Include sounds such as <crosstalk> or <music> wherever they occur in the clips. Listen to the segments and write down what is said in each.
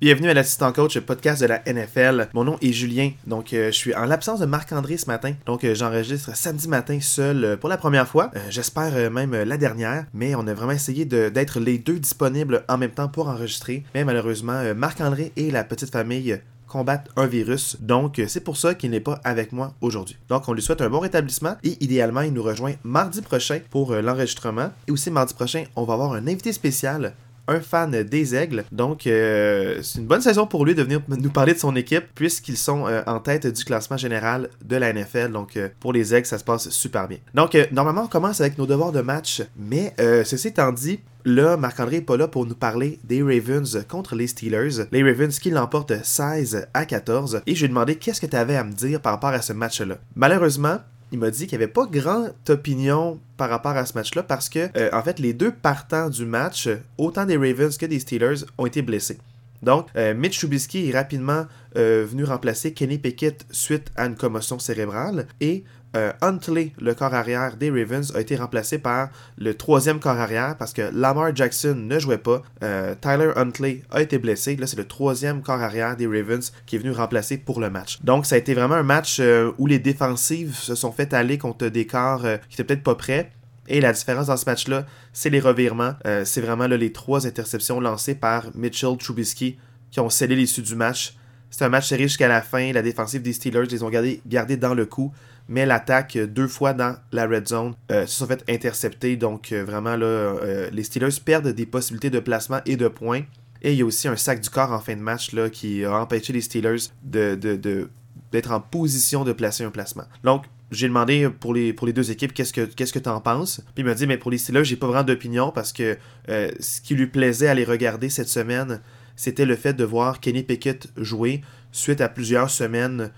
Bienvenue à l'assistant coach podcast de la NFL. Mon nom est Julien, donc euh, je suis en l'absence de Marc-André ce matin, donc euh, j'enregistre samedi matin seul euh, pour la première fois. J'espère même la dernière, mais on a vraiment essayé d'être les deux disponibles en même temps pour enregistrer. Mais malheureusement, Marc-André et la petite famille combattent un virus. Donc, c'est pour ça qu'il n'est pas avec moi aujourd'hui. Donc, on lui souhaite un bon rétablissement et idéalement, il nous rejoint mardi prochain pour l'enregistrement. Et aussi, mardi prochain, on va avoir un invité spécial un fan des Aigles. Donc, euh, c'est une bonne saison pour lui de venir nous parler de son équipe, puisqu'ils sont euh, en tête du classement général de la NFL. Donc, euh, pour les Aigles, ça se passe super bien. Donc, normalement, on commence avec nos devoirs de match, mais ceci étant dit, Là, Marc-André n'est pas là pour nous parler des Ravens contre les Steelers. Les Ravens qui l'emportent 16 à 14. Et je lui ai demandé qu'est-ce que tu avais à me dire par rapport à ce match-là. Malheureusement, il m'a dit qu'il n'y avait pas grande opinion par rapport à ce match-là parce que, euh, en fait, les deux partants du match, autant des Ravens que des Steelers, ont été blessés. Donc, euh, Mitch Trubisky est rapidement euh, venu remplacer Kenny Pickett suite à une commotion cérébrale et euh, Huntley, le corps arrière des Ravens, a été remplacé par le troisième corps arrière parce que Lamar Jackson ne jouait pas. Euh, Tyler Huntley a été blessé. Là, c'est le troisième corps arrière des Ravens qui est venu remplacer pour le match. Donc, ça a été vraiment un match euh, où les défensives se sont fait aller contre des corps qui étaient peut-être pas prêts. Et la différence dans ce match-là, c'est les revirements. c'est vraiment les trois interceptions lancées par Mitchell Trubisky qui ont scellé l'issue du match. C'est un match serré jusqu'à la fin. La défensive des Steelers les ont gardés dans le coup mais l'attaque euh, deux fois dans la red zone euh, se sont fait intercepter. Donc euh, vraiment là, les Steelers perdent des possibilités de placement et de points. Et il y a aussi un sac du corps en fin de match là, qui a empêché les Steelers d'être en position de placer un placement. Donc, j'ai demandé pour les, pour les deux équipes qu'est-ce que qu'est-ce que t'en penses? Puis il m'a dit mais pour les Steelers, j'ai pas vraiment d'opinion parce que ce qui lui plaisait à les regarder cette semaine, c'était le fait de voir Kenny Pickett jouer suite à plusieurs semaines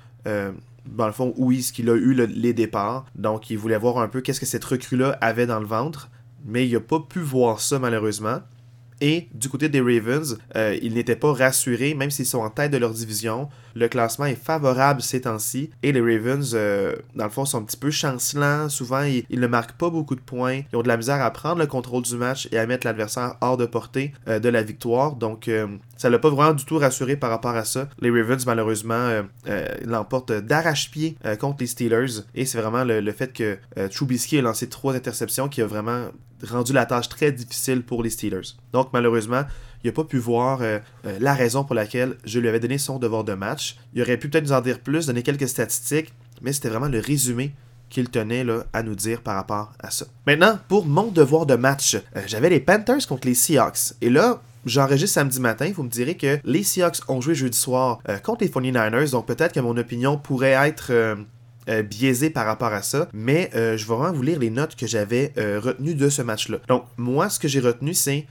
dans le fond, où est-ce qu'il a eu les départs. Donc, il voulait voir un peu qu'est-ce que cette recrue-là avait dans le ventre. Mais il n'a pas pu voir ça, malheureusement. Et du côté des Ravens, euh, ils n'étaient pas rassurés, même s'ils sont en tête de leur division. Le classement est favorable ces temps-ci. Et les Ravens, euh, dans le fond, sont un petit peu chancelants. Souvent, ils, ne marquent pas beaucoup de points. Ils ont de la misère à prendre le contrôle du match et à mettre l'adversaire hors de portée euh, de la victoire. Donc, ça l'a pas vraiment du tout rassuré par rapport à ça. Les Ravens, malheureusement, l'emportent d'arrache-pied contre les Steelers. Et c'est vraiment le, le, fait que Trubisky a lancé trois interceptions qui a vraiment rendu la tâche très difficile pour les Steelers. Donc malheureusement, il n'a pas pu voir euh, euh, la raison pour laquelle je lui avais donné son devoir de match. Il aurait pu peut-être nous en dire plus, donner quelques statistiques, mais c'était vraiment le résumé qu'il tenait là, à nous dire par rapport à ça. Maintenant, pour mon devoir de match, euh, j'avais les Panthers contre les Seahawks. Et là, J'enregistre samedi matin, vous me direz que les Seahawks ont joué jeudi soir contre les 49ers, donc peut-être que mon opinion pourrait être euh, biaisé par rapport à ça, mais euh, je vais vraiment vous lire les notes que j'avais euh, retenues de ce match-là. Donc, moi, ce que j'ai retenu, c'est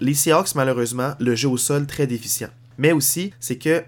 les Seahawks, malheureusement, le jeu au sol très déficient. Mais aussi, c'est que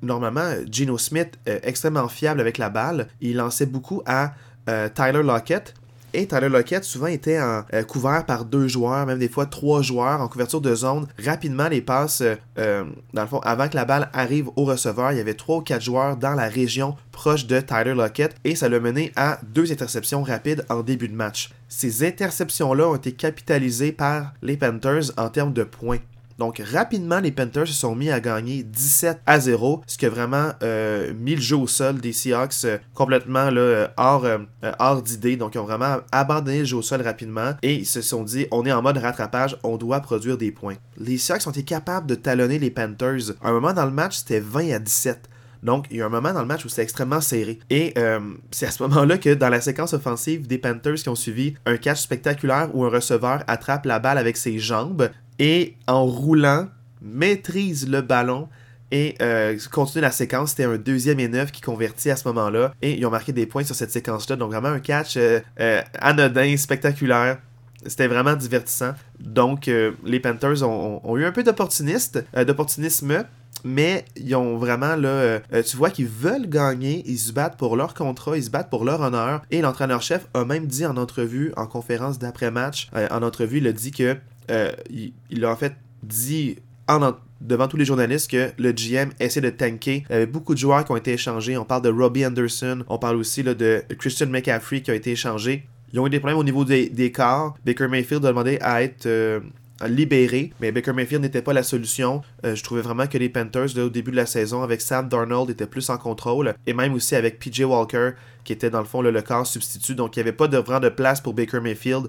normalement, Geno Smith, extrêmement fiable avec la balle, il lançait beaucoup à Tyler Lockett, et Tyler Lockett souvent était euh, couvert par deux joueurs, même des fois trois joueurs en couverture de zone. Rapidement, les passes, euh, euh, dans le fond, avant que la balle arrive au receveur, il y avait trois ou quatre joueurs dans la région proche de Tyler Lockett et ça l'a mené à deux interceptions rapides en début de match. Ces interceptions-là ont été capitalisées par les Panthers en termes de points. Donc rapidement, les Panthers se sont mis à gagner 17 à 0, ce qui a vraiment euh, mis le jeu au sol des Seahawks euh, complètement euh, hors, d'idée. Donc ils ont vraiment abandonné le jeu au sol rapidement et ils se sont dit on est en mode rattrapage, on doit produire des points. Les Seahawks ont été capables de talonner les Panthers. À un moment dans le match, c'était 20 à 17. Donc, il y a un moment dans le match où c'était extrêmement serré. Et c'est à ce moment-là que dans la séquence offensive des Panthers qui ont suivi, un catch spectaculaire où un receveur attrape la balle avec ses jambes, et en roulant, maîtrise le ballon et euh, continue la séquence. C'était un deuxième et neuf qui convertit à ce moment-là. Et ils ont marqué des points sur cette séquence-là. Donc vraiment un catch euh, euh, anodin, spectaculaire. C'était vraiment divertissant. Donc les Panthers ont, eu un peu d'opportunisme, mais ils ont vraiment là, tu vois qu'ils veulent gagner, ils se battent pour leur contrat, ils se battent pour leur honneur. Et l'entraîneur-chef a même dit en entrevue, en conférence d'après-match, en entrevue, il a dit que euh, il, a en fait dit devant tous les journalistes que le GM essaie de tanker. Il y avait beaucoup de joueurs qui ont été échangés. On parle de Robbie Anderson. On parle aussi de Christian McCaffrey qui a été échangé. Ils ont eu des problèmes au niveau des, des corps. Baker Mayfield a demandé à être, euh, libéré, mais Baker Mayfield n'était pas la solution. je trouvais vraiment que les Panthers, au début de la saison, avec Sam Darnold, étaient plus en contrôle, et même aussi avec PJ Walker, qui était dans le fond le, corps substitut, donc il n'y avait pas de vraiment de place pour Baker Mayfield.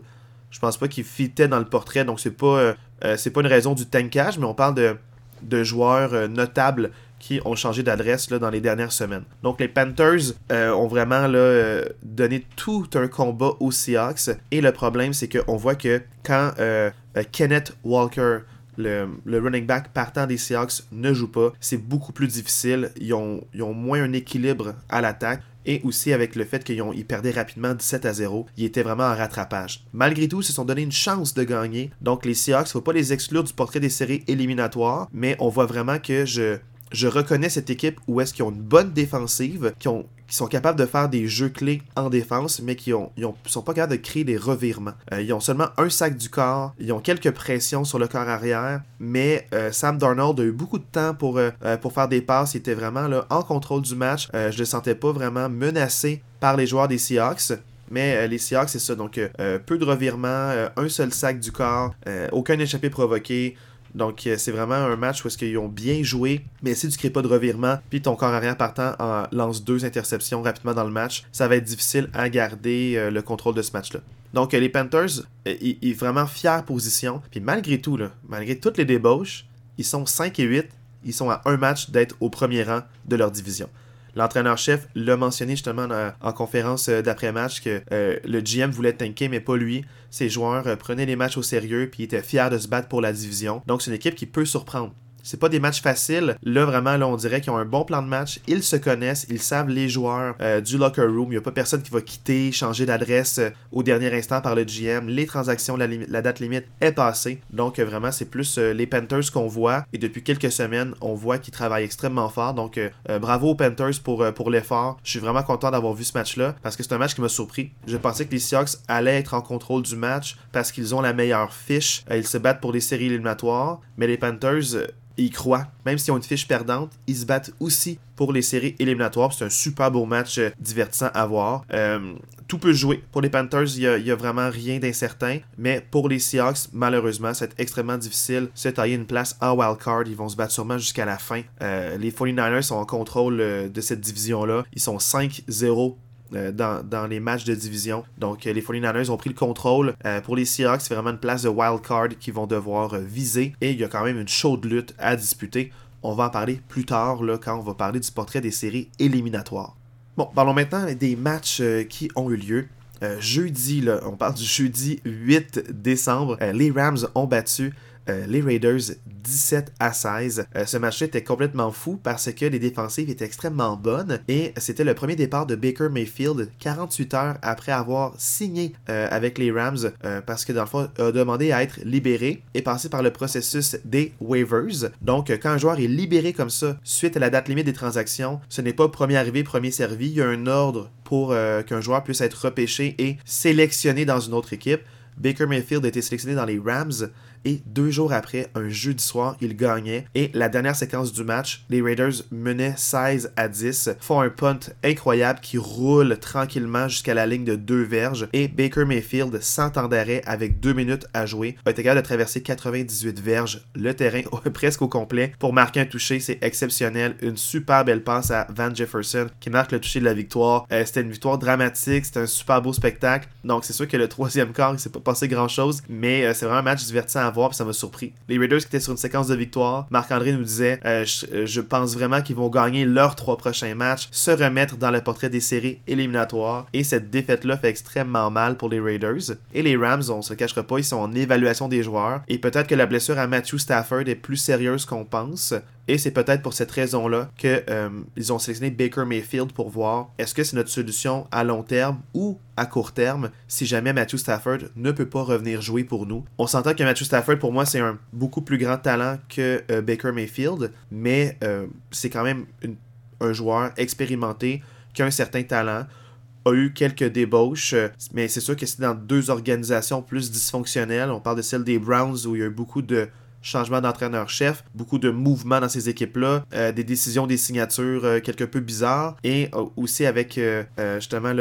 Je pense pas qu'il fitait dans le portrait, donc c'est pas, c'est pas une raison du tankage, mais on parle de, de joueurs notables qui ont changé d'adresse dans les dernières semaines. Donc les Panthers euh, ont vraiment là, euh, donné tout un combat aux Seahawks. Et le problème, c'est qu'on voit que quand euh, Kenneth Walker, le, running back partant des Seahawks, ne joue pas, c'est beaucoup plus difficile. Ils ont, ils ont moins un équilibre à l'attaque et aussi avec le fait qu'ils perdaient rapidement 17 à 0, ils étaient vraiment en rattrapage. Malgré tout, ils se sont donné une chance de gagner. Donc les Seahawks, faut pas les exclure du portrait des séries éliminatoires, mais on voit vraiment que je, je reconnais cette équipe où est-ce qu'ils ont une bonne défensive, qui, ont, qui sont capables de faire des jeux clés en défense, mais qui ils sont pas capables de créer des revirements. Euh, ils ont seulement un sac du corps, ils ont quelques pressions sur le corps arrière, mais euh, Sam Darnold a eu beaucoup de temps pour, euh, faire des passes. Il était vraiment en contrôle du match. je le sentais pas vraiment menacé par les joueurs des Seahawks. Mais les Seahawks, c'est ça. Donc, peu de revirements, un seul sac du corps, aucun échappé provoqué. Donc, euh, c'est vraiment un match où est-ce qu'ils ont bien joué, mais si tu crées pas de revirement, puis ton corps arrière partant lance deux interceptions rapidement dans le match, ça va être difficile à garder euh, le contrôle de ce match-là. Donc, euh, les Panthers, ils, sont vraiment fière position. Puis malgré tout, malgré toutes les débauches, ils sont 5 et 8. Ils sont à un match d'être au premier rang de leur division. L'entraîneur-chef l'a mentionné justement en conférence euh, d'après-match que euh, le GM voulait tanker, mais pas lui. Ses joueurs euh, prenaient les matchs au sérieux puis étaient fiers de se battre pour la division. Donc c'est une équipe qui peut surprendre. C'est pas des matchs faciles. Là, vraiment, là, on dirait qu'ils ont un bon plan de match. Ils se connaissent, ils savent les joueurs euh, du locker room. Il n'y a pas personne qui va quitter, changer d'adresse euh, au dernier instant par le GM. Les transactions, la, date limite est passée. Donc, euh, vraiment, c'est plus les Panthers qu'on voit. Et depuis quelques semaines, on voit qu'ils travaillent extrêmement fort. Donc, bravo aux Panthers pour, pour l'effort. Je suis vraiment content d'avoir vu ce match-là parce que c'est un match qui m'a surpris. Je pensais que les Seahawks allaient être en contrôle du match parce qu'ils ont la meilleure fiche. ils se battent pour les séries éliminatoires. Mais les Panthers ils croient. Même s'ils ont une fiche perdante, ils se battent aussi pour les séries éliminatoires. C'est un super beau match euh, divertissant à voir. Euh, tout peut jouer. Pour les Panthers, il n'y a, vraiment rien d'incertain. Mais pour les Seahawks, malheureusement, c'est extrêmement difficile. Se tailler une place en wildcard. Ils vont se battre sûrement jusqu'à la fin. Euh, les 49ers sont en contrôle de cette division-là. Ils sont 5-0 euh, dans, les matchs de division. Donc, euh, les 49ers ont pris le contrôle. Euh, pour les Seahawks, c'est vraiment une place de wild card qu'ils vont devoir viser. Et il y a quand même une chaude lutte à disputer. On va en parler plus tard là, quand on va parler du portrait des séries éliminatoires. Bon, parlons maintenant des matchs qui ont eu lieu. jeudi, là, on parle du jeudi 8 décembre. les Rams ont battu euh, les Raiders 17 à 16. Euh, ce match était complètement fou parce que les défensives étaient extrêmement bonnes et c'était le premier départ de Baker Mayfield 48 heures après avoir signé euh, avec les Rams parce que dans a demandé à être libéré et passé par le processus des waivers. Donc quand un joueur est libéré comme ça suite à la date limite des transactions, ce n'est pas premier arrivé, premier servi, il y a un ordre pour qu'un joueur puisse être repêché et sélectionné dans une autre équipe. Baker Mayfield a été sélectionné dans les Rams et deux jours après, un jeudi soir, ils gagnaient. Et la dernière séquence du match, les Raiders menaient 16 à 10, font un punt incroyable qui roule tranquillement jusqu'à la ligne de deux verges. Et Baker Mayfield, sans temps d'arrêt, avec deux minutes à jouer, a été capable de traverser 98 verges, le terrain <laughs> presque au complet, pour marquer un toucher. C'est exceptionnel. Une super belle passe à Van Jefferson qui marque le toucher de la victoire. Euh, c'était une victoire dramatique, c'était un super beau spectacle. Donc c'est sûr que le troisième quart, il s'est pas passé grand chose, mais euh, c'est vraiment un match divertissant ça m'a surpris. Les Raiders qui étaient sur une séquence de victoire, Marc-André nous disait euh, euh, je, pense vraiment qu'ils vont gagner leurs trois prochains matchs, se remettre dans le portrait des séries éliminatoires, et cette défaite-là fait extrêmement mal pour les Raiders. Et les Rams, on se cachera pas, ils sont en évaluation des joueurs, et peut-être que la blessure à Matthew Stafford est plus sérieuse qu'on pense. Et c'est peut-être pour cette raison-là qu'ils euh, ont sélectionné Baker Mayfield pour voir est-ce que c'est notre solution à long terme ou à court terme si jamais Matthew Stafford ne peut pas revenir jouer pour nous. On s'entend que Matthew Stafford, pour moi, c'est un beaucoup plus grand talent que euh, Baker Mayfield, mais euh, c'est quand même un joueur expérimenté qui a un certain talent a eu quelques débauches, mais c'est sûr que c'est dans deux organisations plus dysfonctionnelles. On parle de celle des Browns où il y a beaucoup de changement d'entraîneur-chef, beaucoup de mouvements dans ces équipes-là, euh, des décisions, des signatures euh, quelque peu bizarres, et euh, aussi avec justement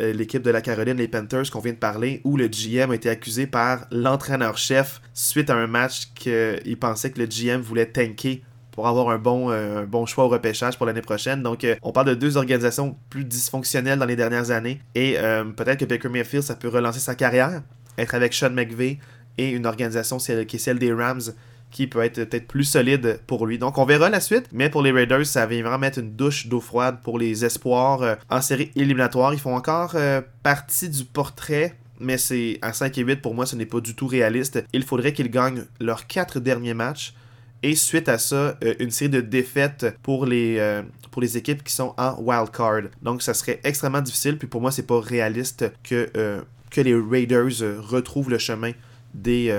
l'équipe de la Caroline, les Panthers qu'on vient de parler, où le GM a été accusé par l'entraîneur-chef suite à un match qu'il pensait que le GM voulait tanker pour avoir un bon, bon choix au repêchage pour l'année prochaine. Donc, on parle de deux organisations plus dysfonctionnelles dans les dernières années. Et peut-être que Baker Mayfield, ça peut relancer sa carrière, être avec Sean McVay et une organisation qui est celle des Rams qui peut être peut-être plus solide pour lui. Donc on verra la suite, mais pour les Raiders, ça vient vraiment mettre une douche d'eau froide pour les espoirs euh, en série éliminatoire. Ils font encore euh, partie du portrait mais c'est à 5 et 8 pour moi, ce n'est pas du tout réaliste. Il faudrait qu'ils gagnent leurs quatre derniers matchs et suite à ça, euh, une série de défaites pour les, pour les équipes qui sont en wild card. Donc ça serait extrêmement difficile, puis pour moi, c'est pas réaliste que les Raiders retrouvent le chemin des,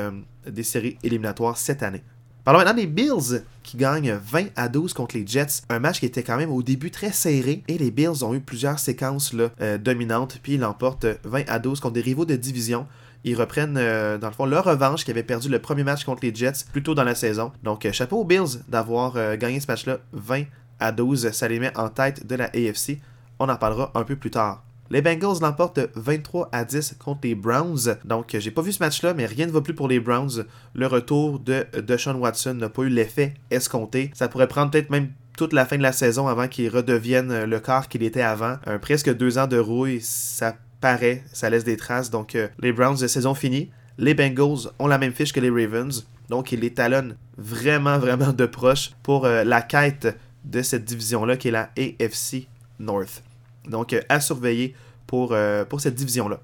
des séries éliminatoires cette année. Parlons maintenant des Bills qui gagnent 20 à 12 contre les Jets. Un match qui était quand même au début très serré et les Bills ont eu plusieurs séquences là, euh, dominantes puis ils l'emportent 20 à 12 contre des rivaux de division. Ils reprennent euh, dans le fond leur revanche qui avait perdu le premier match contre les Jets plus tôt dans la saison. Donc euh, chapeau aux Bills d'avoir gagné ce match-là 20 à 12. Ça les met en tête de la AFC. On en parlera un peu plus tard. Les Bengals l'emportent 23 à 10 contre les Browns. Donc, j'ai pas vu ce match-là, mais rien ne va plus pour les Browns. Le retour de Deshaun Watson n'a pas eu l'effet escompté. Ça pourrait prendre peut-être même toute la fin de la saison avant qu'il redevienne le corps qu'il était avant. Un, presque deux ans de rouille, ça paraît, ça laisse des traces. Donc, euh, les Browns de saison finie. Les Bengals ont la même fiche que les Ravens. Donc, ils les talonnent vraiment, vraiment de proche pour euh, la quête de cette division-là qui est la AFC North. Donc, euh, à surveiller pour, euh, pour cette division-là.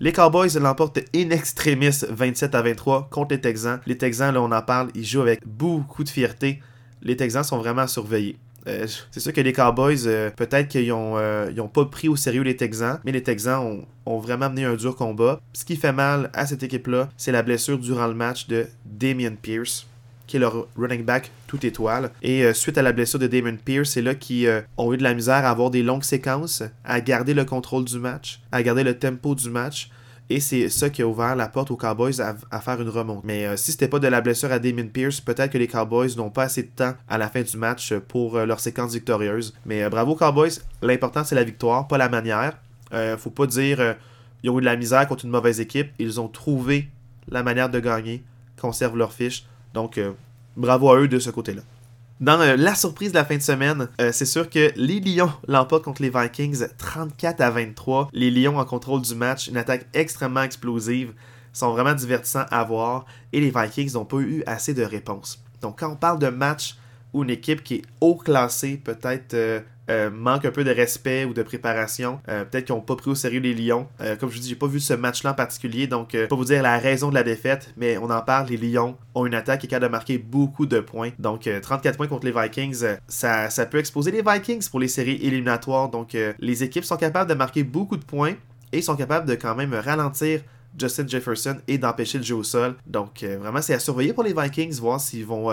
Les Cowboys l'emportent in extremis 27 à 23 contre les Texans. Les Texans, là, on en parle, ils jouent avec beaucoup de fierté. Les Texans sont vraiment à surveiller. Euh, c'est sûr que les Cowboys, peut-être qu'ils n'ont pas pris au sérieux les Texans, mais les Texans ont, ont, vraiment mené un dur combat. Ce qui fait mal à cette équipe-là, c'est la blessure durant le match de Damien Pierce qui est leur running back tout étoile. Et euh, suite à la blessure de Damon Pierce, c'est là qu'ils euh, ont eu de la misère à avoir des longues séquences, à garder le contrôle du match, à garder le tempo du match. Et c'est ça qui a ouvert la porte aux Cowboys à, faire une remonte. Mais euh, si c'était pas de la blessure à Damon Pierce, peut-être que les Cowboys n'ont pas assez de temps à la fin du match pour leur séquence victorieuse. Mais bravo Cowboys, l'important c'est la victoire, pas la manière. faut pas dire ils ont eu de la misère contre une mauvaise équipe, ils ont trouvé la manière de gagner, conservent leur fiche. Donc, euh, bravo à eux de ce côté-là. Dans euh, la surprise de la fin de semaine, euh, c'est sûr que les Lions <laughs> l'emportent contre les Vikings 34 à 23. Les Lions en contrôle du match, une attaque extrêmement explosive, sont vraiment divertissants à voir et les Vikings n'ont pas eu assez de réponses. Donc quand on parle de match où une équipe qui est haut classée, peut-être manque un peu de respect ou de préparation. Euh, peut-être qu'ils n'ont pas pris au sérieux les Lions. Euh, comme je vous dis, j'ai pas vu ce match-là en particulier, donc pas vous dire la raison de la défaite, mais on en parle. Les Lions ont une attaque qui est capable de marquer beaucoup de points. Donc 34 points contre les Vikings, ça, ça peut exposer les Vikings pour les séries éliminatoires. Donc les équipes sont capables de marquer beaucoup de points et sont capables de quand même ralentir Justin Jefferson et d'empêcher le jeu au sol. Donc vraiment, c'est à surveiller pour les Vikings, voir s'ils vont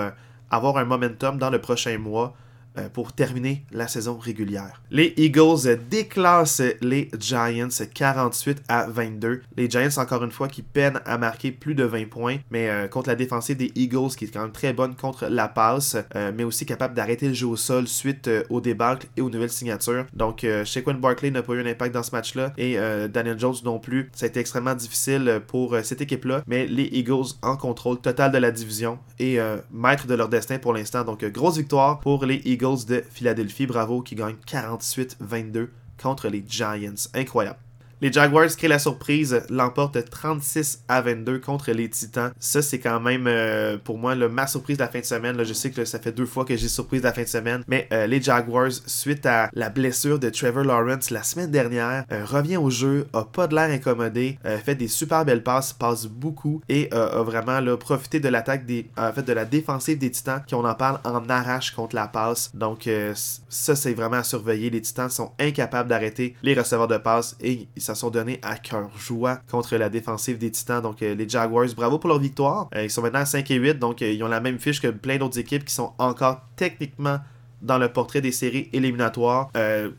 avoir un momentum dans le prochain mois euh, pour terminer la saison régulière. Les Eagles déclassent les Giants 48 à 22. Les Giants, encore une fois, qui peinent à marquer plus de 20 points, mais euh, contre la défensive des Eagles, qui est quand même très bonne contre la passe, euh, mais aussi capable d'arrêter le jeu au sol suite au débâcle et aux nouvelles signatures. Donc, Shaquan Barkley n'a pas eu un impact dans ce match-là, et Daniel Jones non plus. Ça a été extrêmement difficile pour cette équipe-là, mais les Eagles en contrôle total de la division et maître de leur destin pour l'instant. Donc, grosse victoire pour les Eagles de Philadelphie. Bravo qui gagne 48-22 contre les Giants. Incroyable. Les Jaguars créent la surprise, l'emportent 36 à 22 contre les Titans. Ça, c'est quand même euh, pour moi le ma surprise de la fin de semaine. je sais que ça fait deux fois que j'ai surprise de la fin de semaine, mais euh, les Jaguars, suite à la blessure de Trevor Lawrence la semaine dernière, euh, revient au jeu, a pas de l'air incommodé, fait des super belles passes, passe beaucoup et a vraiment profité de l'attaque des, en fait, de la défensive des Titans qui on en parle en arrache contre la passe. Donc ça, c'est vraiment à surveiller. Les Titans sont incapables d'arrêter les receveurs de passe et sont donnés à cœur joie contre la défensive des Titans. Donc euh, les Jaguars, bravo pour leur victoire. Euh, ils sont maintenant à 5 et 8, donc euh, ils ont la même fiche que plein d'autres équipes qui sont encore techniquement dans le portrait des séries éliminatoires.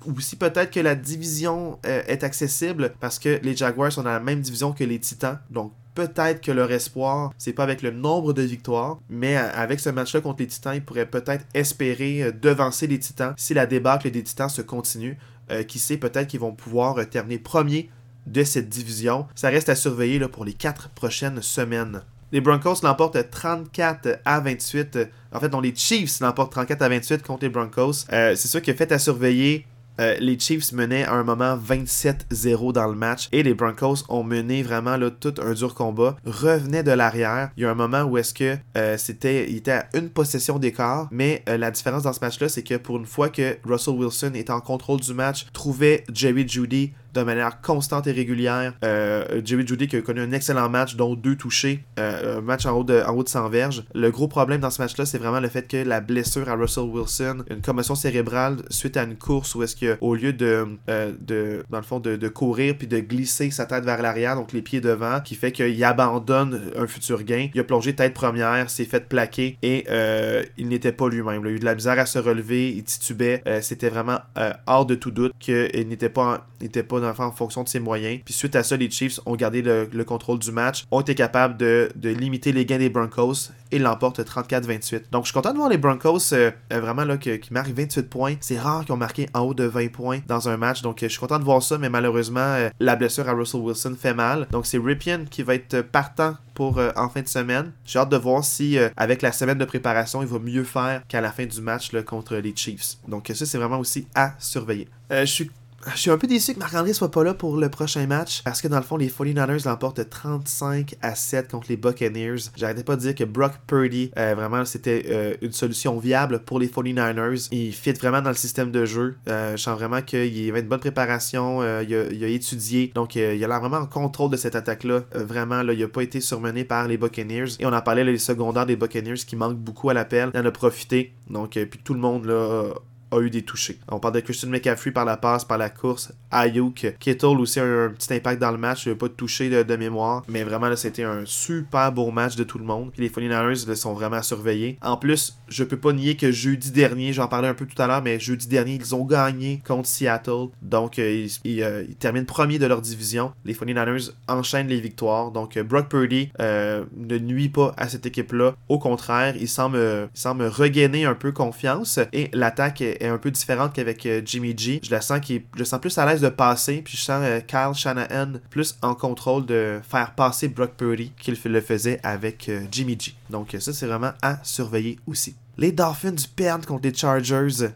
ou si peut-être que la division est accessible parce que les Jaguars sont dans la même division que les Titans. Donc peut-être que leur espoir, c'est pas avec le nombre de victoires, mais avec ce match-là contre les Titans, ils pourraient peut-être espérer euh, devancer les Titans si la débâcle des Titans se continue. Euh, qui sait, peut-être qu'ils vont pouvoir terminer premier de cette division. Ça reste à surveiller là, pour les quatre prochaines semaines. Les Broncos l'emportent 34 à 28. En fait, dont les Chiefs l'emportent 34 à 28 contre les Broncos. c'est sûr que fait à surveiller euh, les Chiefs menaient à un moment 27-0 dans le match et les Broncos ont mené vraiment là, tout un dur combat, revenaient de l'arrière. Il y a un moment où est-ce que euh, c'était, était à une possession d'écart, mais euh, la différence dans ce match-là, c'est que pour une fois que Russell Wilson était en contrôle du match, trouvait Jerry Judy de manière constante et régulière. Euh, Jerry Judy qui a connu un excellent match, dont deux touchés, euh, un match en haut, de, en haut de 100 verges. Le gros problème dans ce match-là, c'est vraiment le fait que la blessure à Russell Wilson, une commotion cérébrale suite à une course où est-ce qu'au lieu de, euh, de, dans le fond, de, de, courir puis de glisser sa tête vers l'arrière, donc les pieds devant, qui fait qu'il abandonne un futur gain. Il a plongé tête première, s'est fait plaquer et euh, il n'était pas lui-même. Il a eu de la misère à se relever, il titubait. C'était vraiment hors de tout doute qu'il n'était pas, n'était pas en fonction de ses moyens. Puis suite à ça, les Chiefs ont gardé le, contrôle du match, ont été capables de, limiter les gains des Broncos et l'emportent 34-28. Donc je suis content de voir les Broncos euh, euh, vraiment là qui, marquent 28 points. C'est rare qu'ils ont marqué en haut de 20 points dans un match. Donc je suis content de voir ça, mais malheureusement euh, la blessure à Russell Wilson fait mal. Donc c'est Ripien qui va être partant pour en fin de semaine. J'ai hâte de voir si avec la semaine de préparation, il va mieux faire qu'à la fin du match contre les Chiefs. Donc ça c'est vraiment aussi à surveiller. je suis je suis un peu déçu que Marc-André soit pas là pour le prochain match parce que dans le fond, les 49ers l'emportent 35 à 7 contre les Buccaneers. J'arrêtais pas de dire que Brock Purdy, euh, vraiment, c'était euh, une solution viable pour les 49ers. Il fit vraiment dans le système de jeu. Euh, je sens vraiment qu'il avait une bonne préparation. Il a, étudié. Donc, il a l'air vraiment en contrôle de cette attaque-là. vraiment, là, il a pas été surmené par les Buccaneers. Et on en parlait, les secondaires des Buccaneers qui manquent beaucoup à l'appel. Il en a profité. Donc, puis tout le monde, là, a eu des touchés. On parle de Christian McCaffrey par la passe, par la course, Ayuk, Kittle aussi a eu un petit impact dans le match, il pas de touché de, mémoire, mais vraiment là c'était un super beau match de tout le monde. les 49ers sont vraiment surveillés. En plus, je peux pas nier que jeudi dernier, j'en parlais un peu tout à l'heure, mais jeudi dernier, ils ont gagné contre Seattle. Donc euh, euh, ils, terminent premier de leur division. Les 49ers enchaînent les victoires. Donc euh, Brock Purdy ne nuit pas à cette équipe-là. Au contraire, il semble, il semble regainer un peu confiance et l'attaque est un peu différente qu'avec euh, Jimmy G. Je la sens qui je sens plus à l'aise de passer, puis je sens euh, Kyle Shanahan plus en contrôle de faire passer Brock Purdy qu'il le faisait avec euh, Jimmy G. Donc ça c'est vraiment à surveiller aussi. Les Dolphins perdent contre les Chargers.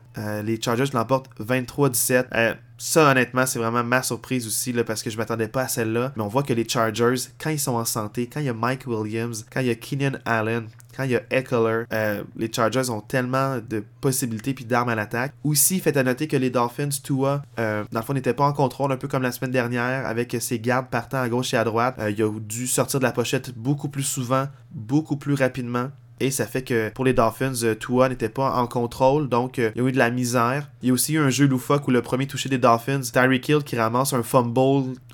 les Chargers l'emportent 23-17. ça, honnêtement, c'est vraiment ma surprise aussi, parce que je m'attendais pas à celle-là. Mais on voit que les Chargers, quand ils sont en santé, quand il y a Mike Williams, quand il y a Keenan Allen, quand il y a Eckler, euh, les Chargers ont tellement de possibilités puis d'armes à l'attaque. Aussi, faites à noter que les Dolphins, Tua, euh, dans le fond, n'étaient pas en contrôle, un peu comme la semaine dernière, avec ses gardes partant à gauche et à droite. Euh, il a dû sortir de la pochette beaucoup plus souvent, beaucoup plus rapidement. Et ça fait que pour les Dolphins, euh, Tua n'était pas en contrôle, donc euh, il y a eu de la misère. Il y a aussi eu un jeu loufoque où le premier touché des Dolphins, Tyreek Hill qui ramasse un fumble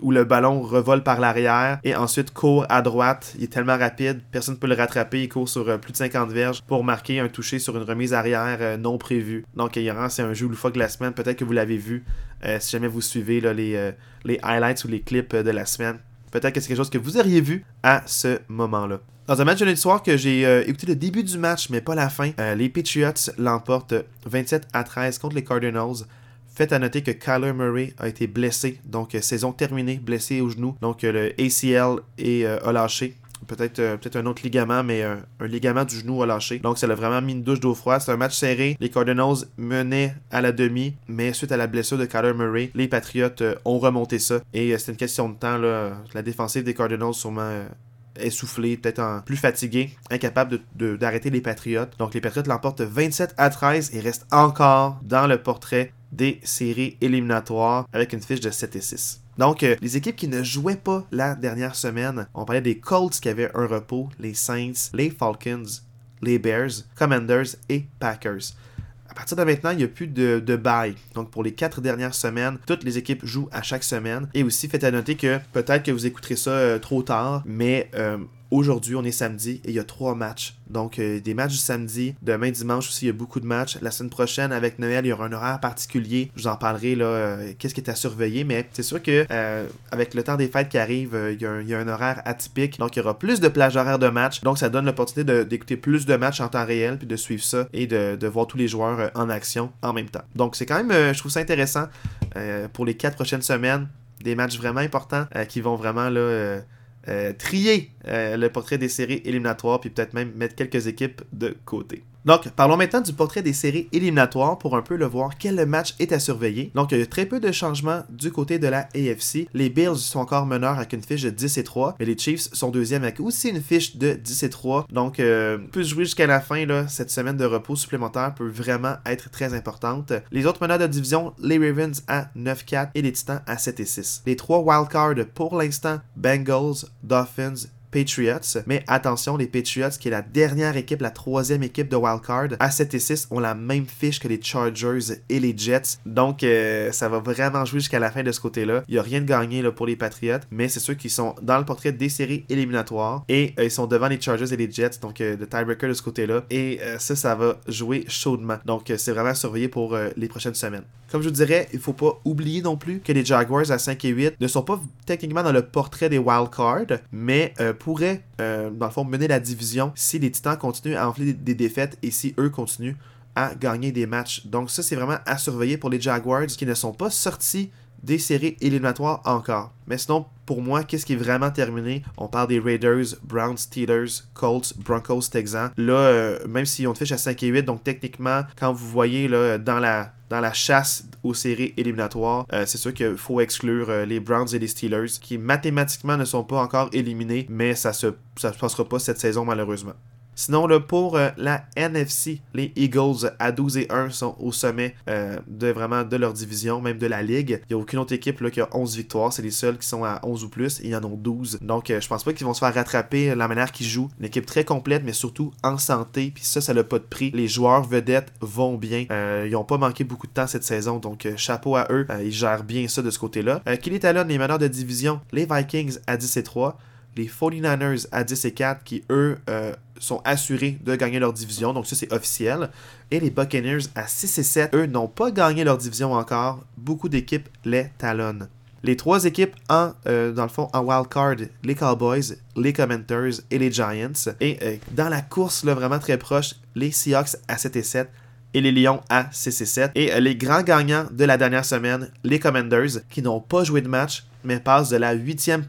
où le ballon revole par l'arrière et ensuite court à droite. Il est tellement rapide, personne ne peut le rattraper. Il court sur euh, plus de 50 verges pour marquer un touché sur une remise arrière non prévue. Donc, c'est un jeu loufoque de la semaine. Peut-être que vous l'avez vu si jamais vous suivez les highlights ou les clips de la semaine. Peut-être que c'est quelque chose que vous auriez vu à ce moment-là. Dans un match de soir que j'ai euh, écouté le début du match, mais pas la fin, euh, les Patriots l'emportent 27 à 13 contre les Cardinals. Faites à noter que Kyler Murray a été blessé, donc euh, saison terminée, blessé au genou. Donc le ACL est, lâché. Peut-être peut un autre ligament, mais un, ligament du genou a lâché. Donc ça l'a vraiment mis une douche d'eau froide. C'est un match serré. Les Cardinals menaient à la demi, mais suite à la blessure de Kyler Murray, les Patriots ont remonté ça. Et c'est une question de temps. La défensive des Cardinals sûrement essoufflé, peut-être plus fatigué, incapable d'arrêter les Patriotes. Donc les Patriotes l'emportent 27 à 13 et restent encore dans le portrait des séries éliminatoires avec une fiche de 7 et 6. Donc, euh, les équipes qui ne jouaient pas la dernière semaine, on parlait des Colts qui avaient un repos, les Saints, les Falcons, les Bears, Commanders et Packers partir de maintenant, il n'y a plus de, de bail. Donc pour les quatre dernières semaines, toutes les équipes jouent à chaque semaine. Et aussi, faites à noter que peut-être que vous écouterez ça euh, trop tard, mais euh, aujourd'hui, on est samedi et il y a trois matchs. Donc, euh, des matchs du samedi. Demain, dimanche aussi, il y a beaucoup de matchs. La semaine prochaine, avec Noël, il y aura un horaire particulier. Je vous en parlerai, là, euh, qu'est-ce qui est à surveiller. Mais c'est sûr que euh, avec le temps des fêtes qui arrive, il y, a un, horaire atypique. Donc, il y aura plus de plages horaires de matchs. Donc, ça donne l'opportunité d'écouter plus de matchs en temps réel, puis de suivre ça et de, de voir tous les joueurs en action en même temps. Donc, c'est quand même, je trouve ça intéressant pour les quatre prochaines semaines. Des matchs vraiment importants qui vont vraiment là trier euh, le portrait des séries éliminatoires, puis peut-être même mettre quelques équipes de côté. Donc, parlons maintenant du portrait des séries éliminatoires pour un peu le voir quel match est à surveiller. Donc, il y a très peu de changements du côté de la AFC. Les Bills sont encore meneurs avec une fiche de 10 et 3, mais les Chiefs sont deuxième avec aussi une fiche de 10 et 3. Donc, euh, peut jouer jusqu'à la fin. Là, cette semaine de repos supplémentaire peut vraiment être très importante. Les autres meneurs de division, les Ravens à 9-4 et les Titans à 7 et 6. Les trois wildcards pour l'instant, Bengals, Dolphins Patriots. Mais attention, les Patriots, qui est la dernière équipe, la troisième équipe de Wildcard, à 7 et 6, ont la même fiche que les Chargers et les Jets. Donc, euh, ça va vraiment jouer jusqu'à la fin de ce côté-là. Il n'y a rien de gagné pour les Patriots, mais c'est sûr qu'ils sont dans le portrait des séries éliminatoires et euh, ils sont devant les Chargers et les Jets, donc euh, le tiebreaker de ce côté-là. Et ça, ça va jouer chaudement. Donc, c'est vraiment à surveiller pour les prochaines semaines. Comme je vous dirais, il faut pas oublier non plus que les Jaguars à 5 et 8 ne sont pas techniquement dans le portrait des wildcards, mais pourraient, euh, dans le fond, mener la division si les Titans continuent à enfler des, défaites et si eux continuent à gagner des matchs. Donc ça, c'est vraiment à surveiller pour les Jaguars qui ne sont pas sortis des séries éliminatoires encore. Mais sinon, pour moi, qu'est-ce qui est vraiment terminé? On parle des Raiders, Browns, Steelers, Colts, Broncos, Texans. Là, euh, même s'ils ont une fiche à 5 et 8, donc techniquement, quand vous voyez là, dans la dans la chasse aux séries éliminatoires, euh, c'est sûr qu'il faut exclure euh, les Browns et les Steelers, qui mathématiquement ne sont pas encore éliminés, mais ça se, ça se passera pas cette saison malheureusement. Sinon, là, pour euh, la NFC, les Eagles à 12 et 1 sont au sommet euh, de vraiment de leur division, même de la ligue. Il n'y a aucune autre équipe là, qui a 11 victoires. C'est les seuls qui sont à 11 ou plus. Ils en ont 12. Donc, euh, je pense pas qu'ils vont se faire rattraper la manière qu'ils jouent. Une équipe très complète, mais surtout en santé. Puis ça, ça n'a pas de prix. Les joueurs vedettes vont bien. ils n'ont pas manqué beaucoup de temps cette saison. Donc, chapeau à eux. ils gèrent bien ça de ce côté-là. qui est Talon, les meneurs de division, les Vikings à 10 et 3 les 49ers à 10 et 4 qui, eux, euh, sont assurés de gagner leur division. Donc, ça, c'est officiel. Et les Buccaneers à 6 et 7, eux, n'ont pas gagné leur division encore. Beaucoup d'équipes les talonnent. Les trois équipes en, euh, dans le fond, en wildcard, les Cowboys, les Commenters et les Giants. Et euh, dans la course, là, vraiment très proche, les Seahawks à 7 et 7 et les Lions à 6 et 7. Et les grands gagnants de la dernière semaine, les Commanders, qui n'ont pas joué de match, mais passe de la huitième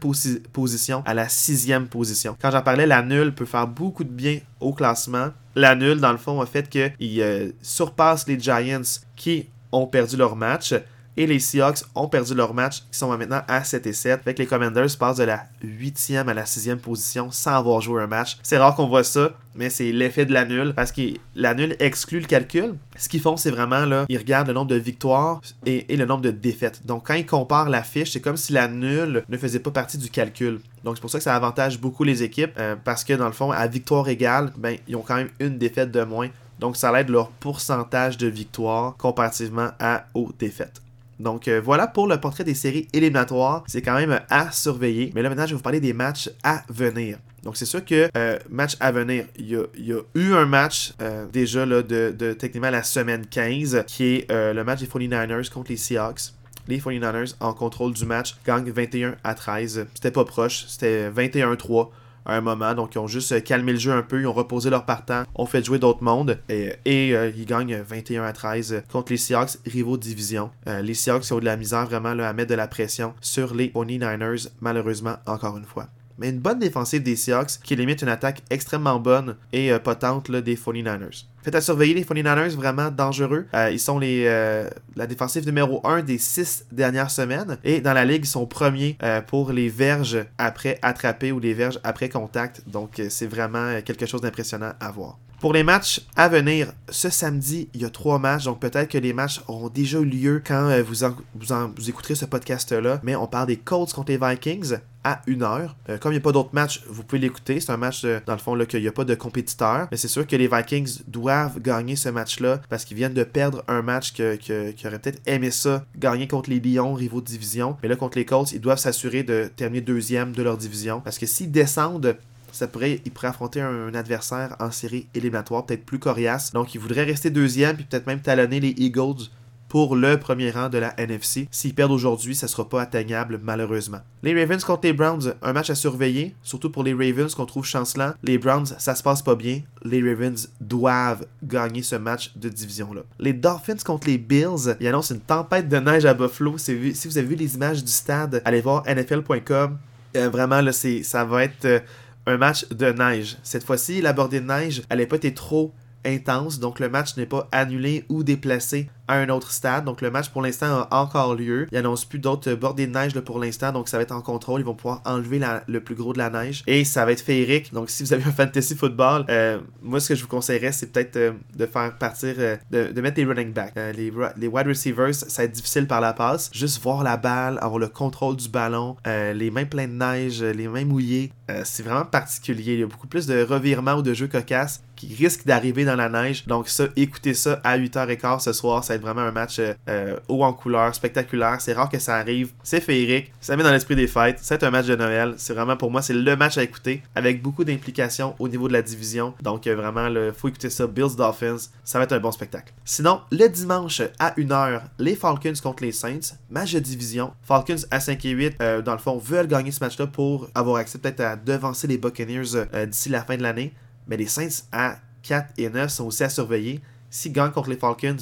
position à la sixième position. Quand j'en parlais, la nulle peut faire beaucoup de bien au classement. La nulle, dans le fond, a fait qu'il euh, surpasse les Giants qui ont perdu leur match et les Seahawks ont perdu leur match, qui sont maintenant à 7 et 7. Fait que les Commanders passent de la 8e à la 6e position sans avoir joué un match. C'est rare qu'on voit ça, mais c'est l'effet de la nulle, parce que la nulle exclut le calcul. Ce qu'ils font, c'est vraiment, là, ils regardent le nombre de victoires et, le nombre de défaites. Donc, quand ils comparent la fiche, c'est comme si la nulle ne faisait pas partie du calcul. Donc, c'est pour ça que ça avantage beaucoup les équipes, euh, parce que dans le fond, à victoire égale, ben, ils ont quand même une défaite de moins. Donc, ça aide leur pourcentage de victoire comparativement à aux défaites. Donc euh, voilà pour le portrait des séries éliminatoires. C'est quand même à surveiller. Mais là maintenant, je vais vous parler des matchs à venir. Donc c'est sûr que euh, match à venir, il y, a, eu un match euh, déjà là, de, de, techniquement la semaine 15 qui est le match des 49ers contre les Seahawks. Les 49ers en contrôle du match gagnent 21 à 13. C'était pas proche, c'était 21-3 un moment. Donc, ils ont juste euh, calmé le jeu un peu, ils ont reposé leur partant, ont fait jouer d'autres mondes et, euh, ils gagnent 21 à 13 contre les Seahawks, rivaux de division. Euh, les Seahawks ont de la misère vraiment à mettre de la pression sur les 49ers, malheureusement, encore une fois mais une bonne défensive des Seahawks qui limite une attaque extrêmement bonne et potente des 49ers. Faites à surveiller les 49ers, vraiment dangereux. Euh, ils sont euh, la défensive numéro 1 des 6 dernières semaines. Et dans la ligue, ils sont premiers euh, pour les verges après attraper ou les verges après contact. Donc c'est vraiment quelque chose d'impressionnant à voir. Pour les matchs à venir, ce samedi, il y a trois matchs, donc peut-être que les matchs auront déjà eu lieu quand vous, vous, écouterez ce podcast-là. Mais on parle des Colts contre les Vikings à une heure. comme il n'y a pas d'autres matchs, vous pouvez l'écouter. C'est un match, dans le fond, qu'il n'y a pas de compétiteur. Mais c'est sûr que les Vikings doivent gagner ce match-là parce qu'ils viennent de perdre un match que, qui aurait peut-être aimé ça, gagner contre les Lions, rivaux de division. Mais là, contre les Colts, ils doivent s'assurer de terminer deuxième de leur division parce que s'ils descendent ça pourrait, il pourrait affronter un, adversaire en série éliminatoire, peut-être plus coriace. Donc, il voudrait rester deuxième, puis peut-être même talonner les Eagles pour le premier rang de la NFC. S'ils perdent aujourd'hui, ça ne sera pas atteignable malheureusement. Les Ravens contre les Browns, un match à surveiller, surtout pour les Ravens qu'on trouve chancelant. Les Browns, ça se passe pas bien. Les Ravens doivent gagner ce match de division-là. Les Dolphins contre les Bills, ils annoncent une tempête de neige à Buffalo. Si vous avez vu les images du stade, allez voir nfl.com. Euh, vraiment, là, ça va être euh, un match de neige. Cette fois-ci, la bordée de neige, elle n'a pas été trop intense, donc le match n'est pas annulé ou déplacé à un autre stade. Donc le match pour l'instant a encore lieu. Il annonce plus d'autres bordées de neige pour l'instant, donc ça va être en contrôle. Ils vont pouvoir enlever le plus gros de la neige et ça va être féerique. Donc si vous avez un fantasy football, euh, moi ce que je vous conseillerais c'est peut-être euh, de faire partir, euh, de, mettre les running backs, les, les wide receivers. Ça va être difficile par la passe. Juste voir la balle, avoir le contrôle du ballon, les mains pleines de neige, les mains mouillées, c'est vraiment particulier. Il y a beaucoup plus de revirements ou de jeux cocasses qui risquent d'arriver dans la neige. Donc ça, écoutez ça à 8h15 ce soir. Ça vraiment un match euh, euh, haut en couleur, spectaculaire. C'est rare que ça arrive. C'est féerique. Ça met dans l'esprit des fêtes. C'est un match de Noël. C'est vraiment pour moi, c'est le match à écouter avec beaucoup d'implications au niveau de la division. Donc euh, vraiment, il faut écouter ça. Bills Dolphins. Ça va être un bon spectacle. Sinon, le dimanche à 1h, les Falcons contre les Saints. Match de division. Falcons à 5 et 8, dans le fond, veulent gagner ce match-là pour avoir accès peut-être à devancer les Buccaneers d'ici la fin de l'année. Mais les Saints à 4 et 9 sont aussi à surveiller. S'ils gagnent contre les Falcons,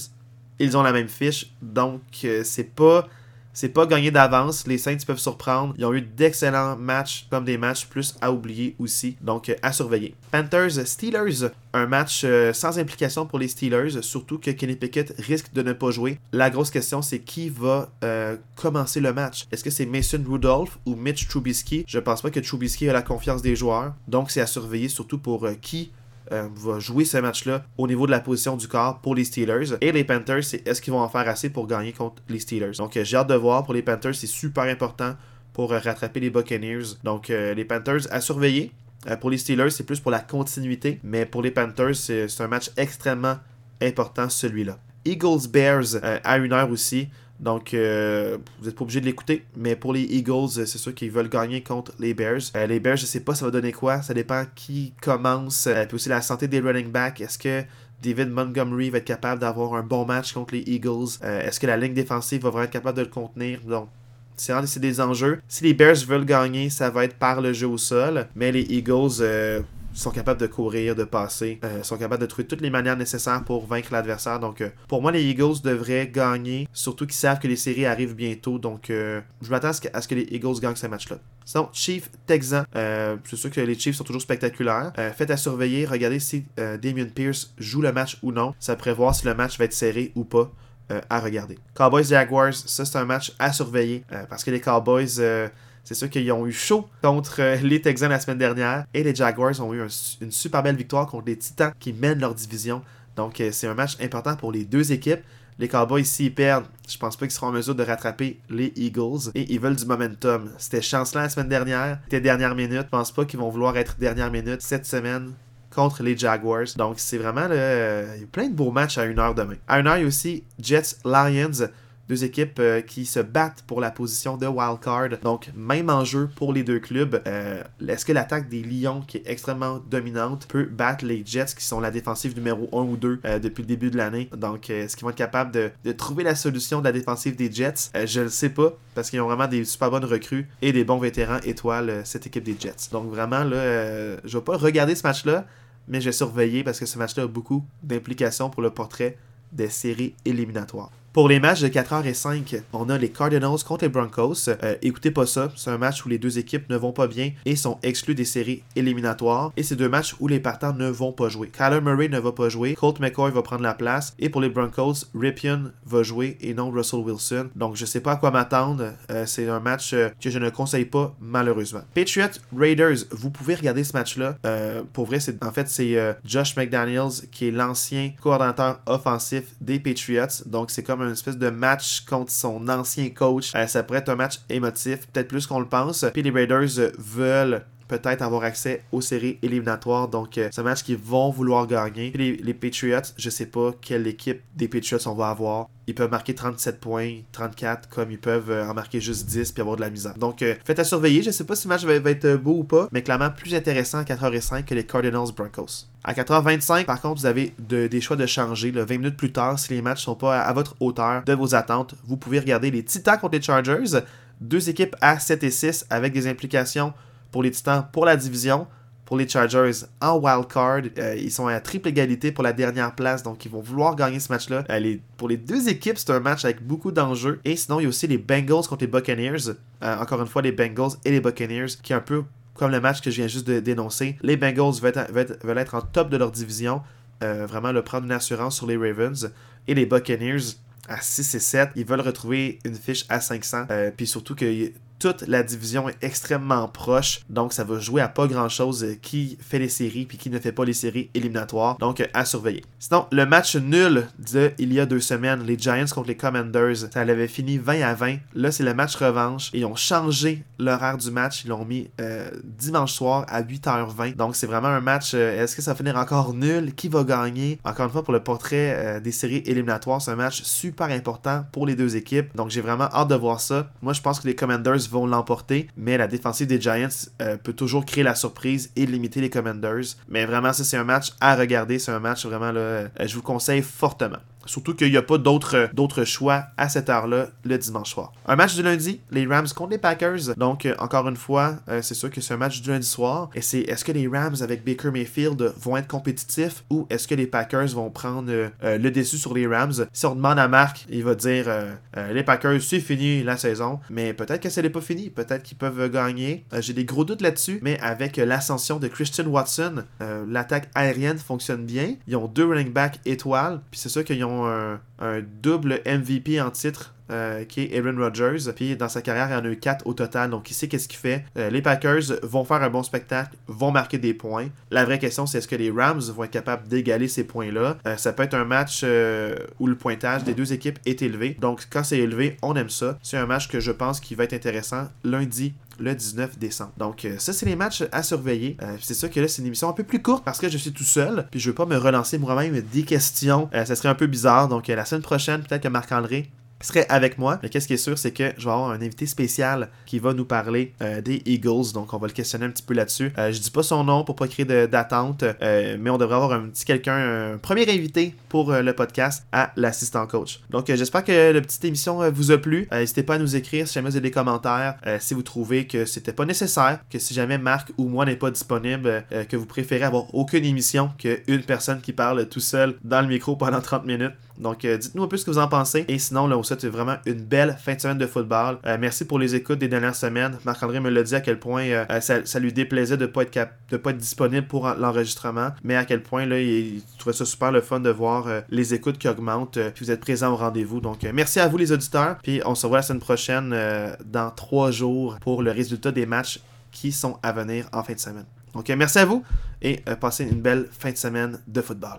ils ont la même fiche. Donc, euh, c'est pas. C'est pas gagné d'avance. Les Saints peuvent surprendre. Ils ont eu d'excellents matchs, comme des matchs plus à oublier aussi. Donc, euh, à surveiller. Panthers Steelers, un match euh, sans implication pour les Steelers, surtout que Kenny Pickett risque de ne pas jouer. La grosse question, c'est qui va commencer le match. Est-ce que c'est Mason Rudolph ou Mitch Trubisky? Je pense pas que Trubisky a la confiance des joueurs. Donc, c'est à surveiller, surtout pour qui euh, va jouer ce match-là au niveau de la position du corps pour les Steelers. Et les Panthers, c'est est-ce qu'ils vont en faire assez pour gagner contre les Steelers? Donc euh, j'ai hâte de voir pour les Panthers, c'est super important pour euh, rattraper les Buccaneers. Donc les Panthers à surveiller. pour les Steelers, c'est plus pour la continuité, mais pour les Panthers, c'est un match extrêmement important celui-là. Eagles Bears à une heure aussi. Donc, euh, vous n'êtes pas obligé de l'écouter. Mais pour les Eagles, c'est sûr qu'ils veulent gagner contre les Bears. Euh, les Bears, je sais pas ça va donner quoi. Ça dépend qui commence. Euh, puis aussi la santé des running backs. Est-ce que David Montgomery va être capable d'avoir un bon match contre les Eagles? Est-ce que la ligne défensive va vraiment être capable de le contenir? Donc, c'est des enjeux. Si les Bears veulent gagner, ça va être par le jeu au sol. Mais les Eagles, sont capables de courir, de passer, euh, sont capables de trouver toutes les manières nécessaires pour vaincre l'adversaire. Donc, euh, pour moi, les Eagles devraient gagner, surtout qu'ils savent que les séries arrivent bientôt. Donc, euh, je m'attends à, ce que les Eagles gagnent ce match-là. Sinon, Chief Texan, c'est sûr que les Chiefs sont toujours spectaculaires. faites à surveiller, regardez si Damien Pierce joue le match ou non. Ça prévoit si le match va être serré ou pas. à regarder. Cowboys Jaguars, ça c'est un match à surveiller parce que les Cowboys c'est sûr qu'ils ont eu chaud contre euh, les Texans la semaine dernière et les Jaguars ont eu une super belle victoire contre les Titans qui mènent leur division. Donc euh, c'est un match important pour les deux équipes. Les Cowboys, s'ils perdent, je pense pas qu'ils seront en mesure de rattraper les Eagles. Et ils veulent du momentum. C'était chancelant la semaine dernière. C'était dernière minute. Je pense pas qu'ils vont vouloir être dernière minute cette semaine contre les Jaguars. Donc c'est vraiment a plein de beaux matchs à une heure demain. À une heure, il y a aussi Jets Lions. Deux équipes euh, qui se battent pour la position de wildcard. Donc, même enjeu pour les deux clubs. Euh, est-ce que l'attaque des Lions, qui est extrêmement dominante, peut battre les Jets, qui sont la défensive numéro 1 ou 2 euh, depuis le début de l'année? Donc, est-ce qu'ils vont être capables de, trouver la solution de la défensive des Jets? je ne sais pas, parce qu'ils ont vraiment des super bonnes recrues et des bons vétérans étoiles, cette équipe des Jets. Donc, vraiment, là, je vais pas regarder ce match-là, mais je vais surveiller parce que ce match-là a beaucoup d'implications pour le portrait des séries éliminatoires. Pour les matchs de 4h05, on a les Cardinals contre les Broncos. Euh, écoutez pas ça, c'est un match où les deux équipes ne vont pas bien et sont exclus des séries éliminatoires. Et c'est deux matchs où les partants ne vont pas jouer. Kyler Murray ne va pas jouer, Colt McCoy va prendre la place. Et pour les Broncos, Ripien va jouer et non Russell Wilson. Donc je sais pas à quoi m'attendre. Euh, c'est un match euh, que je ne conseille pas malheureusement. Patriots Raiders, vous pouvez regarder ce match-là. pour vrai, c'est en fait c'est Josh McDaniels qui est l'ancien coordinateur offensif des Patriots. Donc c'est comme une espèce de match contre son ancien coach. Euh, ça pourrait être un match émotif, peut-être plus qu'on le pense. Puis les Raiders veulent peut-être avoir accès aux séries éliminatoires. Donc, c'est un match qu'ils vont vouloir gagner. Les, Patriots, je sais pas quelle équipe des Patriots on va avoir ils peuvent marquer 37 points, 34, comme ils peuvent en marquer juste 10 puis avoir de la misère. Donc, faites à surveiller. Je sais pas si le match va, être beau ou pas, mais clairement plus intéressant à 4h05 que les Cardinals Broncos. À 4h25, par contre, vous avez des choix de changer. 20 minutes plus tard, si les matchs sont pas à, votre hauteur de vos attentes, vous pouvez regarder les Titans contre les Chargers. Deux équipes à 7 et 6 avec des implications pour les Titans pour la division pour les Chargers en wild card. Euh, ils sont à triple égalité pour la dernière place, donc ils vont vouloir gagner ce match-là. Euh, pour les deux équipes, c'est un match avec beaucoup d'enjeux. Et sinon, il y a aussi les Bengals contre les Buccaneers. Euh, encore une fois, les Bengals et les Buccaneers, qui est un peu comme le match que je viens juste de dénoncer. Les Bengals veulent être, en top de leur division. vraiment le prendre une assurance sur les Ravens. Et les Buccaneers, à 6 et 7, ils veulent retrouver une fiche à 500. puis surtout que toute la division est extrêmement proche. Donc, ça va jouer à pas grand chose euh, qui fait les séries puis qui ne fait pas les séries éliminatoires. Donc, euh, à surveiller. Sinon, le match nul de il y a deux semaines, les Giants contre les Commanders, ça avait fini 20 à 20. Là, c'est le match revanche. Ils ont changé l'horaire du match. Ils l'ont mis euh, dimanche soir à 8h20. Donc, c'est vraiment un match. Est-ce que ça va finir encore nul? Qui va gagner? Encore une fois, pour le portrait des séries éliminatoires, c'est un match super important pour les deux équipes. Donc, j'ai vraiment hâte de voir ça. Moi, je pense que les Commanders vont l'emporter, mais la défensive des Giants euh, peut toujours créer la surprise et limiter les Commanders. Mais vraiment, ça, c'est un match à regarder. C'est un match vraiment, là, euh, je vous conseille fortement. Surtout qu'il n'y a pas d'autres, d'autres choix à cette heure-là le dimanche soir. Un match du lundi, les Rams contre les Packers. Donc, euh, encore une fois, euh, c'est sûr que c'est un match du lundi soir. Et c'est est-ce que les Rams avec Baker Mayfield vont être compétitifs ou est-ce que les Packers vont prendre euh, le dessus sur les Rams? Si on demande à Marc, il va dire les Packers, c'est fini la saison. Mais peut-être que ce n'est pas fini. Peut-être qu'ils peuvent gagner. J'ai des gros doutes là-dessus. Mais avec l'ascension de Christian Watson, l'attaque aérienne fonctionne bien. Ils ont deux running backs étoiles. Puis c'est sûr qu'ils ont un, double MVP en titre euh, qui est Aaron Rodgers. Puis dans sa carrière, il y en a eu 4 au total. Donc il sait qu'est-ce qu'il fait. Euh, les Packers vont faire un bon spectacle, vont marquer des points. La vraie question, c'est est-ce que les Rams vont être capables d'égaler ces points-là? Euh, Ça peut être un match où le pointage des deux équipes est élevé. Donc quand c'est élevé, on aime ça. C'est un match que je pense qui va être intéressant lundi le 19 décembre. Donc euh, ça c'est les matchs à surveiller. Euh, c'est sûr que là c'est une émission un peu plus courte parce que je suis tout seul, puis je veux pas me relancer moi-même des questions. Euh, ça serait un peu bizarre. Donc la semaine prochaine, peut-être que Marc-André serait avec moi. Mais qu'est-ce qui est sûr, c'est que je vais avoir un invité spécial qui va nous parler euh, des Eagles. Donc, on va le questionner un petit peu là-dessus. Euh, je dis pas son nom pour pas créer d'attente, euh, mais on devrait avoir un petit quelqu'un, un premier invité pour le podcast à l'assistant coach. Donc, j'espère que la petite émission vous a plu. N'hésitez pas à nous écrire si jamais vous avez des commentaires, si vous trouvez que c'était pas nécessaire, que si jamais Marc ou moi n'est pas disponible, que vous préférez avoir aucune émission qu'une personne qui parle tout seul dans le micro pendant 30 minutes. Donc, euh, dites-nous un peu ce que vous en pensez. Et sinon, là, on souhaite vraiment une belle fin de semaine de football. Euh, merci pour les écoutes des dernières semaines. Marc-André me l'a dit à quel point euh, ça, lui déplaisait de ne pas, être disponible pour l'enregistrement, mais à quel point là, il, trouvait ça super le fun de voir les écoutes qui augmentent, puis vous êtes présents au rendez-vous. Donc, merci à vous les auditeurs. Puis on se revoit la semaine prochaine dans trois jours pour le résultat des matchs qui sont à venir en fin de semaine. Donc, merci à vous et passez une belle fin de semaine de football.